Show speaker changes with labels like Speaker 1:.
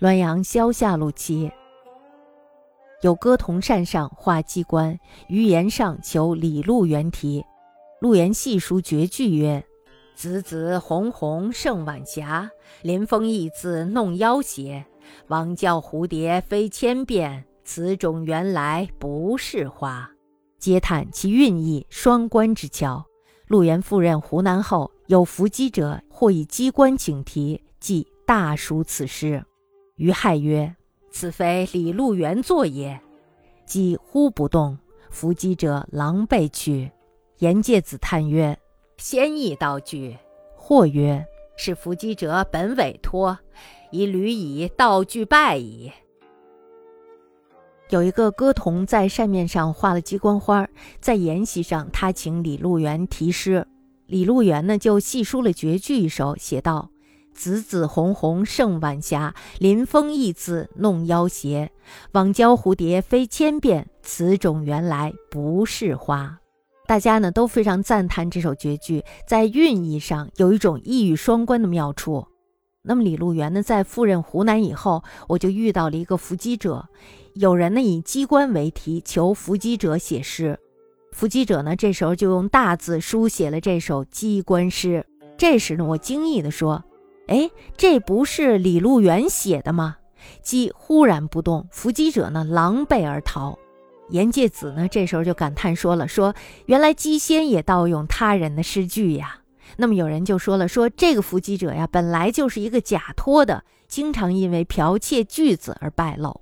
Speaker 1: 滦阳萧下路七。有歌童扇上画机关，于檐上求李路原题。陆元细书绝句曰：“紫紫红红胜晚霞，临风意自弄妖邪。王教蝴蝶飞千遍，此种原来不是花。”皆叹其韵意双关之巧。陆元赴任湖南后，有伏击者，或以机关请题，即大书此诗。于亥曰：“此非李路元作也。”即忽不动，伏击者狼狈去。颜介子叹曰：“先意道具。”或曰：“是伏击者本委托，以屡以道具败矣。”有一个歌童在扇面上画了鸡冠花，在筵席上，他请李路元题诗。李路元呢，就细书了绝句一首，写道：“紫紫红红胜晚霞，临风意自弄妖邪。枉教蝴蝶飞千遍，此种原来不是花。”大家呢都非常赞叹这首绝句，在韵意上有一种一语双关的妙处。那么李路元呢，在赴任湖南以后，我就遇到了一个伏击者。有人呢以机关为题求伏击者写诗，伏击者呢这时候就用大字书写了这首机关诗。这时呢，我惊异地说：“哎，这不是李路元写的吗？”鸡忽然不动，伏击者呢狼狈而逃。颜介子呢这时候就感叹说了：“说原来鸡仙也盗用他人的诗句呀。”那么有人就说了：“说这个伏击者呀，本来就是一个假托的，经常因为剽窃句子而败露。”